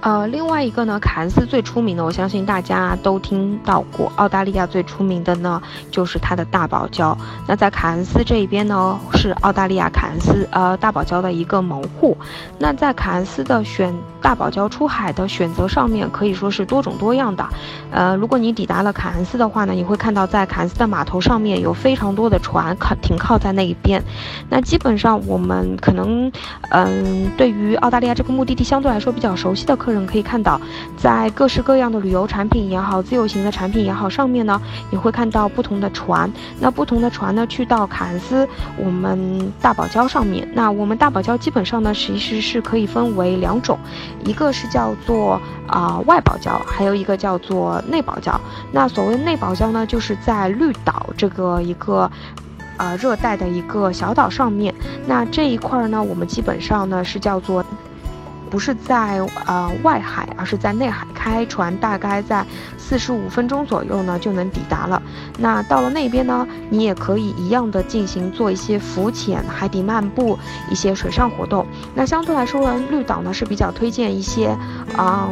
呃，另外一个呢，凯恩斯最出名的，我相信大家都听到过。澳大利亚最出名的呢，就是它的大堡礁。那在凯恩斯这一边呢，是澳大利亚凯恩斯呃大堡礁的一个门户。那在凯恩斯的选大堡礁出海的选择上面，可以说是多种多样的。呃，如果你抵达了凯恩斯的话呢，你会看到在凯恩斯的码头上面有非常多的船靠停靠在那一边。那基本上我们可能，嗯，对于澳大利亚这个目的地相对来说比较熟悉的客。个人可以看到，在各式各样的旅游产品也好，自由行的产品也好，上面呢，你会看到不同的船。那不同的船呢，去到凯恩斯，我们大堡礁上面。那我们大堡礁基本上呢，其实是可以分为两种，一个是叫做啊外堡礁，还有一个叫做内堡礁。那所谓内堡礁呢，就是在绿岛这个一个啊热带的一个小岛上面。那这一块呢，我们基本上呢是叫做。不是在呃外海，而是在内海开船，大概在四十五分钟左右呢就能抵达了。那到了那边呢，你也可以一样的进行做一些浮潜、海底漫步、一些水上活动。那相对来说呢，绿岛呢是比较推荐一些，嗯，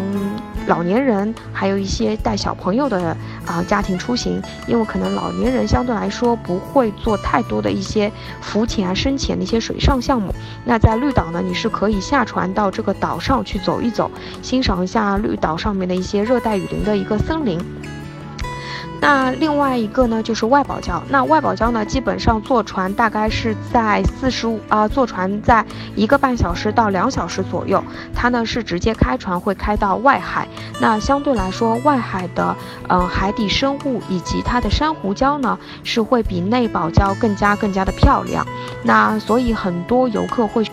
老年人，还有一些带小朋友的啊家庭出行，因为可能老年人相对来说不会做太多的一些浮潜啊、深潜的一些水上项目。那在绿岛呢，你是可以下船到这个岛。岛上去走一走，欣赏一下绿岛上面的一些热带雨林的一个森林。那另外一个呢，就是外堡礁。那外堡礁呢，基本上坐船大概是在四十五啊，坐船在一个半小时到两小时左右。它呢是直接开船会开到外海。那相对来说，外海的嗯海底生物以及它的珊瑚礁呢，是会比内堡礁更加更加的漂亮。那所以很多游客会。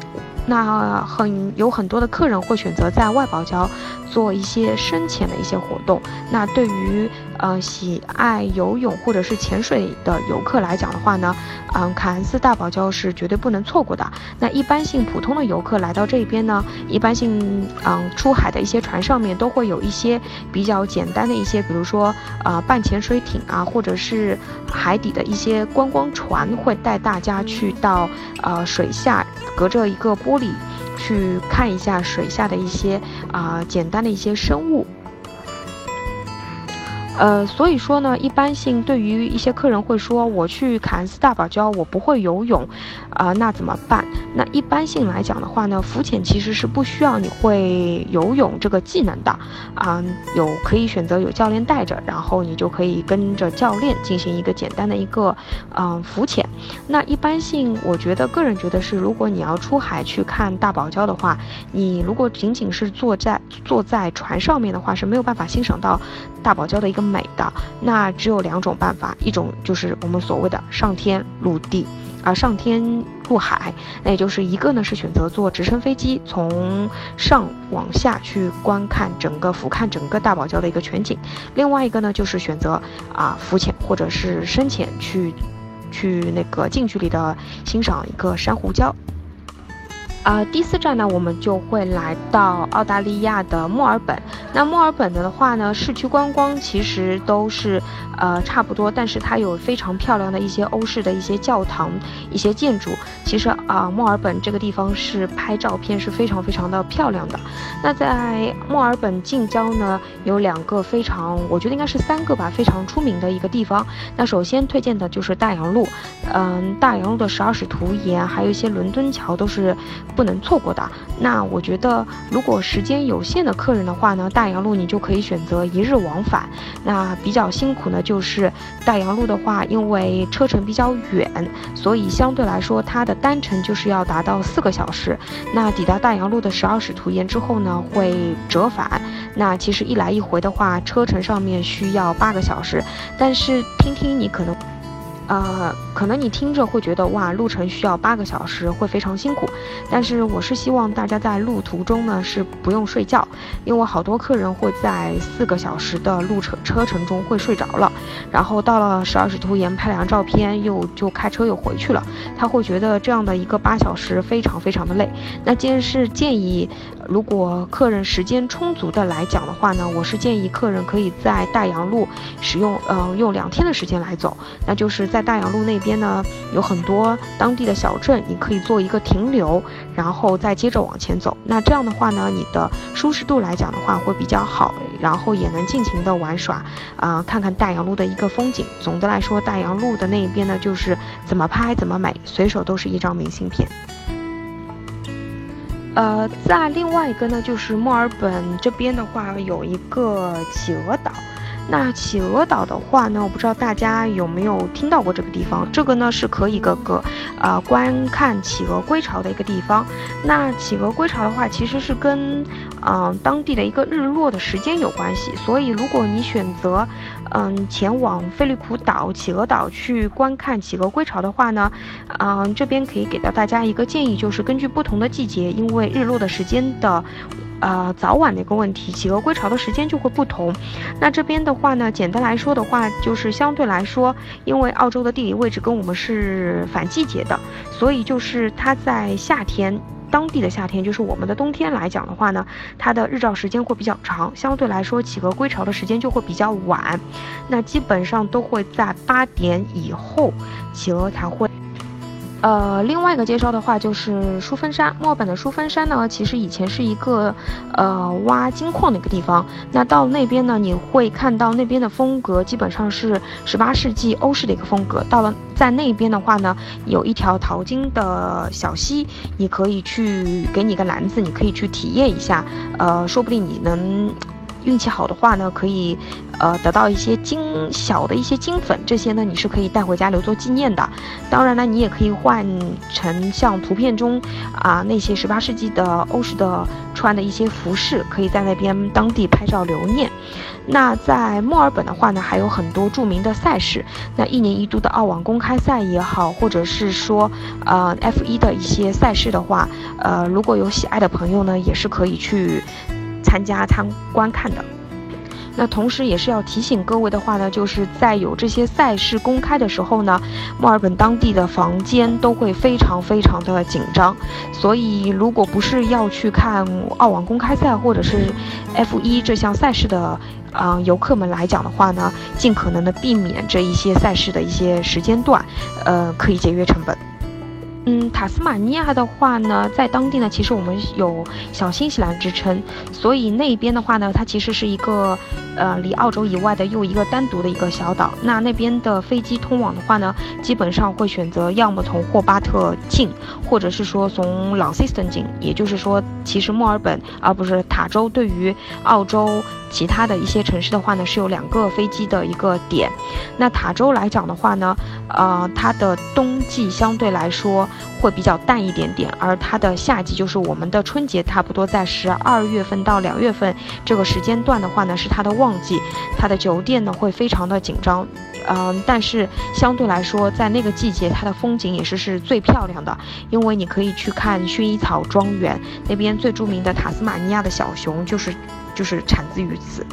那很有很多的客人会选择在外堡礁做一些深潜的一些活动。那对于呃喜爱游泳或者是潜水的游客来讲的话呢，嗯，凯恩斯大堡礁是绝对不能错过的。那一般性普通的游客来到这边呢，一般性嗯出海的一些船上面都会有一些比较简单的一些，比如说呃半潜水艇啊，或者是海底的一些观光船，会带大家去到呃水下，隔着一个玻璃去看一下水下的一些啊简单的一些生物。呃，所以说呢，一般性对于一些客人会说，我去凯恩斯大堡礁，我不会游泳，啊，那怎么办？那一般性来讲的话呢，浮潜其实是不需要你会游泳这个技能的，啊，有可以选择有教练带着，然后你就可以跟着教练进行一个简单的一个，嗯，浮潜。那一般性，我觉得个人觉得是，如果你要出海去看大堡礁的话，你如果仅仅是坐在坐在船上面的话，是没有办法欣赏到大堡礁的一个。美的那只有两种办法，一种就是我们所谓的上天入地，啊上天入海，那也就是一个呢是选择坐直升飞机从上往下去观看整个俯瞰整个大堡礁的一个全景，另外一个呢就是选择啊浮潜或者是深潜去去那个近距离的欣赏一个珊瑚礁。啊，第四站呢，我们就会来到澳大利亚的墨尔本。那墨尔本的话呢，市区观光其实都是，呃，差不多，但是它有非常漂亮的一些欧式的一些教堂、一些建筑。其实啊，墨尔本这个地方是拍照片是非常非常的漂亮的。那在墨尔本近郊呢，有两个非常，我觉得应该是三个吧，非常出名的一个地方。那首先推荐的就是大洋路，嗯，大洋路的十二使徒岩，还有一些伦敦桥都是。不能错过的。那我觉得，如果时间有限的客人的话呢，大洋路你就可以选择一日往返。那比较辛苦呢，就是大洋路的话，因为车程比较远，所以相对来说它的单程就是要达到四个小时。那抵达大洋路的十二使徒岩之后呢，会折返。那其实一来一回的话，车程上面需要八个小时。但是听听你可能。呃，可能你听着会觉得哇，路程需要八个小时，会非常辛苦。但是我是希望大家在路途中呢是不用睡觉，因为好多客人会在四个小时的路程车程中会睡着了，然后到了十二使徒岩拍两张照片，又就开车又回去了。他会觉得这样的一个八小时非常非常的累。那既然是建议，如果客人时间充足的来讲的话呢，我是建议客人可以在大洋路使用，呃，用两天的时间来走。那就是在大洋路那边呢，有很多当地的小镇，你可以做一个停留，然后再接着往前走。那这样的话呢，你的舒适度来讲的话会比较好，然后也能尽情的玩耍，啊，看看大洋路的一个风景。总的来说，大洋路的那一边呢，就是怎么拍怎么美，随手都是一张明信片。呃，在另外一个呢，就是墨尔本这边的话，有一个企鹅岛。那企鹅岛的话呢，我不知道大家有没有听到过这个地方。这个呢是可以个个，呃，观看企鹅归巢的一个地方。那企鹅归巢的话，其实是跟，嗯，当地的一个日落的时间有关系。所以如果你选择，嗯，前往菲利普岛企鹅岛去观看企鹅归巢的话呢，嗯，这边可以给到大家一个建议，就是根据不同的季节，因为日落的时间的。呃，早晚的一个问题，企鹅归巢的时间就会不同。那这边的话呢，简单来说的话，就是相对来说，因为澳洲的地理位置跟我们是反季节的，所以就是它在夏天，当地的夏天，就是我们的冬天来讲的话呢，它的日照时间会比较长，相对来说，企鹅归巢的时间就会比较晚。那基本上都会在八点以后，企鹅才会。呃，另外一个介绍的话就是淑芬山，墨尔本的淑芬山呢，其实以前是一个，呃，挖金矿的一个地方。那到那边呢，你会看到那边的风格基本上是十八世纪欧式的一个风格。到了在那边的话呢，有一条淘金的小溪，你可以去给你个篮子，你可以去体验一下。呃，说不定你能。运气好的话呢，可以，呃，得到一些金小的一些金粉，这些呢你是可以带回家留作纪念的。当然呢，你也可以换成像图片中啊那些十八世纪的欧式的穿的一些服饰，可以在那边当地拍照留念。那在墨尔本的话呢，还有很多著名的赛事，那一年一度的澳网公开赛也好，或者是说呃 F 一的一些赛事的话，呃，如果有喜爱的朋友呢，也是可以去。参加参观看的，那同时也是要提醒各位的话呢，就是在有这些赛事公开的时候呢，墨尔本当地的房间都会非常非常的紧张，所以如果不是要去看澳网公开赛或者是 F 一这项赛事的，嗯，游客们来讲的话呢，尽可能的避免这一些赛事的一些时间段，呃，可以节约成本。嗯，塔斯马尼亚的话呢，在当地呢，其实我们有小新西兰之称，所以那边的话呢，它其实是一个，呃，离澳洲以外的又一个单独的一个小岛。那那边的飞机通往的话呢，基本上会选择要么从霍巴特进，或者是说从老 s 斯 n 进。也就是说，其实墨尔本而不是塔州，对于澳洲。其他的一些城市的话呢，是有两个飞机的一个点。那塔州来讲的话呢，呃，它的冬季相对来说会比较淡一点点，而它的夏季就是我们的春节，差不多在十二月份到两月份这个时间段的话呢，是它的旺季，它的酒店呢会非常的紧张。嗯，但是相对来说，在那个季节，它的风景也是是最漂亮的，因为你可以去看薰衣草庄园那边最著名的塔斯马尼亚的小熊，就是就是产自于此。